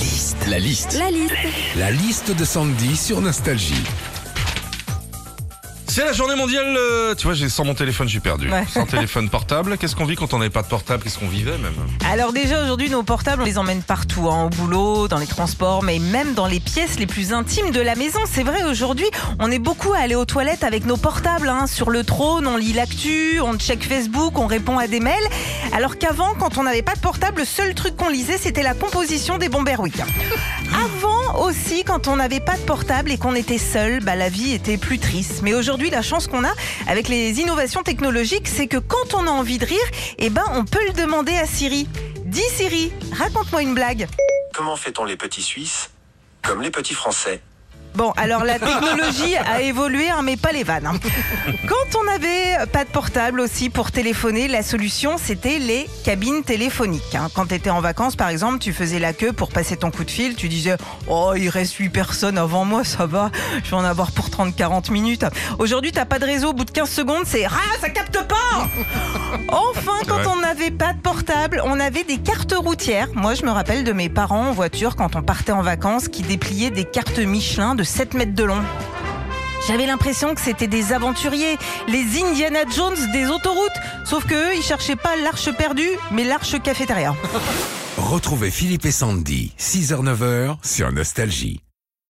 liste. La liste. La liste. La liste de Sandy sur Nostalgie. C'est la journée mondiale. euh, tu vois, j'ai sans mon téléphone, je suis perdu. Ouais. Sans téléphone portable, qu'est-ce qu'on vit quand on n'avait pas de portable? Qu'est-ce qu'on vivait même? Alors déjà aujourd'hui nos portables on les emmène partout, hein, au boulot, dans les transports, mais même dans les pièces les plus intimes de la maison. C'est vrai aujourd'hui on est beaucoup à aller aux toilettes avec nos portables. hein. Sur le trône on lit l'actu, on check Facebook, on répond à des mails. Alors qu'avant quand on n'avait pas de portable, le seul truc qu'on lisait c'était la composition des Bomberwick. Avant aussi quand on n'avait pas de portable et qu'on était seul, bah, la vie était plus triste. Mais aujourd'hui la chance qu'on a avec les innovations technologiques c'est que quand on a envie de rire, eh ben on peut le demander à Siri. Dis Siri, raconte-moi une blague. Comment fait-on les petits Suisses Comme les petits Français. Bon, alors la technologie a évolué, hein, mais pas les vannes. hein. Quand on n'avait pas de portable aussi pour téléphoner, la solution c'était les cabines téléphoniques. hein. Quand tu étais en vacances, par exemple, tu faisais la queue pour passer ton coup de fil, tu disais Oh, il reste 8 personnes avant moi, ça va, je vais en avoir pour 30-40 minutes. Aujourd'hui, t'as pas de réseau, au bout de 15 secondes, c'est Ah, ça capte pas Enfin, quand on n'avait pas de portable, on avait des cartes routières. Moi, je me rappelle de mes parents en voiture quand on partait en vacances qui dépliaient des cartes Michelin de 7 mètres de long. J'avais l'impression que c'était des aventuriers, les Indiana Jones des autoroutes. Sauf que eux, ils cherchaient pas l'arche perdue, mais l'arche cafétéria. Retrouvez Philippe et Sandy, 6h-9h sur Nostalgie.